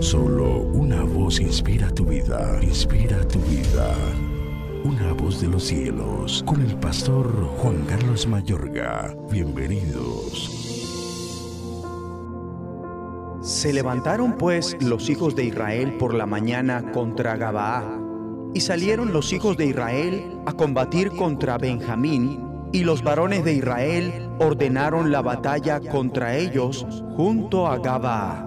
Solo una voz inspira tu vida, inspira tu vida. Una voz de los cielos, con el pastor Juan Carlos Mayorga. Bienvenidos. Se levantaron pues los hijos de Israel por la mañana contra Gabaa, y salieron los hijos de Israel a combatir contra Benjamín, y los varones de Israel ordenaron la batalla contra ellos junto a Gabaa.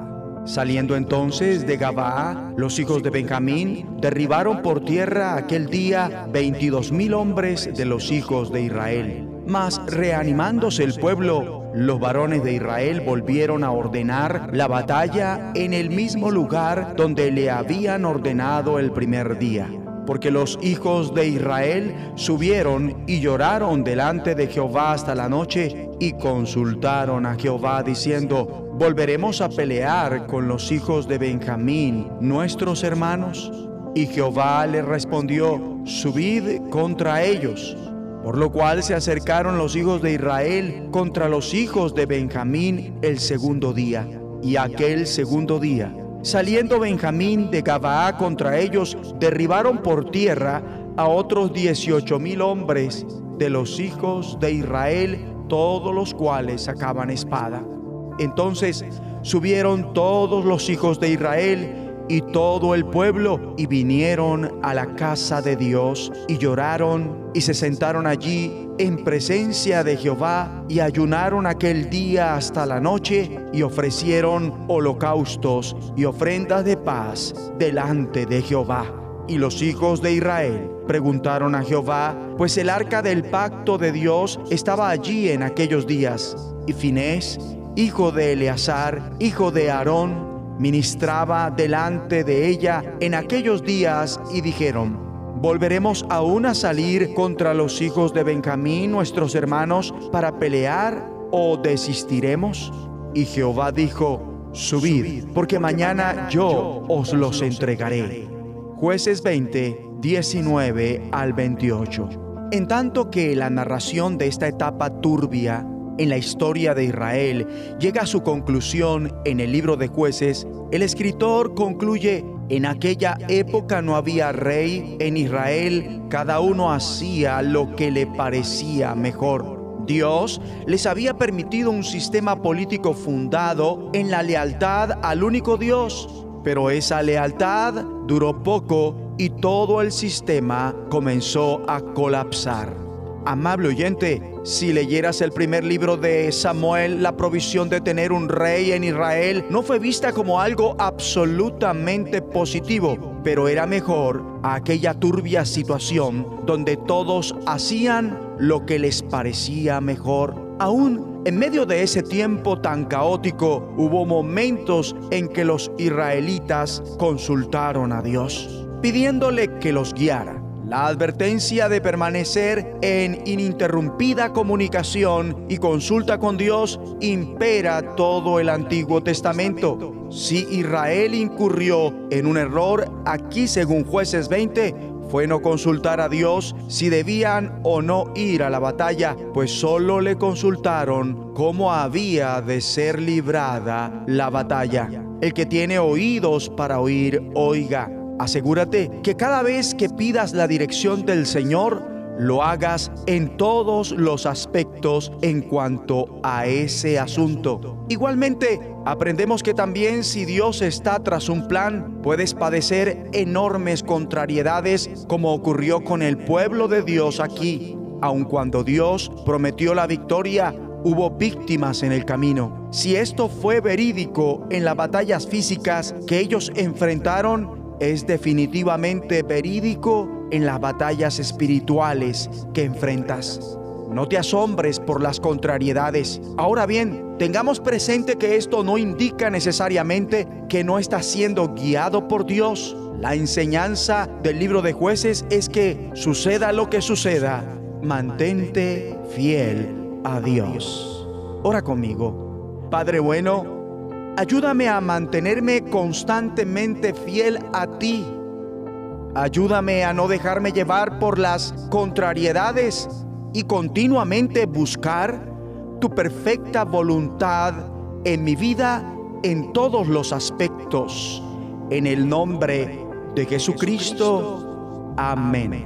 Saliendo entonces de Gabaa, los hijos de Benjamín derribaron por tierra aquel día veintidós mil hombres de los hijos de Israel. Mas reanimándose el pueblo, los varones de Israel volvieron a ordenar la batalla en el mismo lugar donde le habían ordenado el primer día porque los hijos de Israel subieron y lloraron delante de Jehová hasta la noche y consultaron a Jehová diciendo, ¿volveremos a pelear con los hijos de Benjamín, nuestros hermanos? Y Jehová le respondió, subid contra ellos. Por lo cual se acercaron los hijos de Israel contra los hijos de Benjamín el segundo día. Y aquel segundo día Saliendo Benjamín de Gabaa contra ellos, derribaron por tierra a otros dieciocho mil hombres de los hijos de Israel, todos los cuales sacaban espada. Entonces subieron todos los hijos de Israel y todo el pueblo y vinieron a la casa de Dios y lloraron y se sentaron allí en presencia de Jehová y ayunaron aquel día hasta la noche y ofrecieron holocaustos y ofrendas de paz delante de Jehová. Y los hijos de Israel preguntaron a Jehová, pues el arca del pacto de Dios estaba allí en aquellos días. Y Finés, hijo de Eleazar, hijo de Aarón, ministraba delante de ella en aquellos días y dijeron, ¿volveremos aún a salir contra los hijos de Benjamín, nuestros hermanos, para pelear o desistiremos? Y Jehová dijo, subid, porque mañana yo os los entregaré. Jueces 20, 19 al 28. En tanto que la narración de esta etapa turbia en la historia de Israel llega a su conclusión en el libro de jueces, el escritor concluye, en aquella época no había rey en Israel, cada uno hacía lo que le parecía mejor. Dios les había permitido un sistema político fundado en la lealtad al único Dios, pero esa lealtad duró poco y todo el sistema comenzó a colapsar. Amable oyente, si leyeras el primer libro de Samuel, la provisión de tener un rey en Israel no fue vista como algo absolutamente positivo, pero era mejor aquella turbia situación donde todos hacían lo que les parecía mejor. Aún en medio de ese tiempo tan caótico, hubo momentos en que los israelitas consultaron a Dios, pidiéndole que los guiara la advertencia de permanecer en ininterrumpida comunicación y consulta con Dios impera todo el Antiguo Testamento. Si Israel incurrió en un error, aquí según jueces 20, fue no consultar a Dios si debían o no ir a la batalla, pues solo le consultaron cómo había de ser librada la batalla. El que tiene oídos para oír, oiga. Asegúrate que cada vez que pidas la dirección del Señor, lo hagas en todos los aspectos en cuanto a ese asunto. Igualmente, aprendemos que también si Dios está tras un plan, puedes padecer enormes contrariedades como ocurrió con el pueblo de Dios aquí. Aun cuando Dios prometió la victoria, hubo víctimas en el camino. Si esto fue verídico en las batallas físicas que ellos enfrentaron, es definitivamente verídico en las batallas espirituales que enfrentas. No te asombres por las contrariedades. Ahora bien, tengamos presente que esto no indica necesariamente que no estás siendo guiado por Dios. La enseñanza del libro de jueces es que suceda lo que suceda, mantente fiel a Dios. Ora conmigo. Padre bueno, Ayúdame a mantenerme constantemente fiel a ti. Ayúdame a no dejarme llevar por las contrariedades y continuamente buscar tu perfecta voluntad en mi vida en todos los aspectos. En el nombre de Jesucristo. Amén.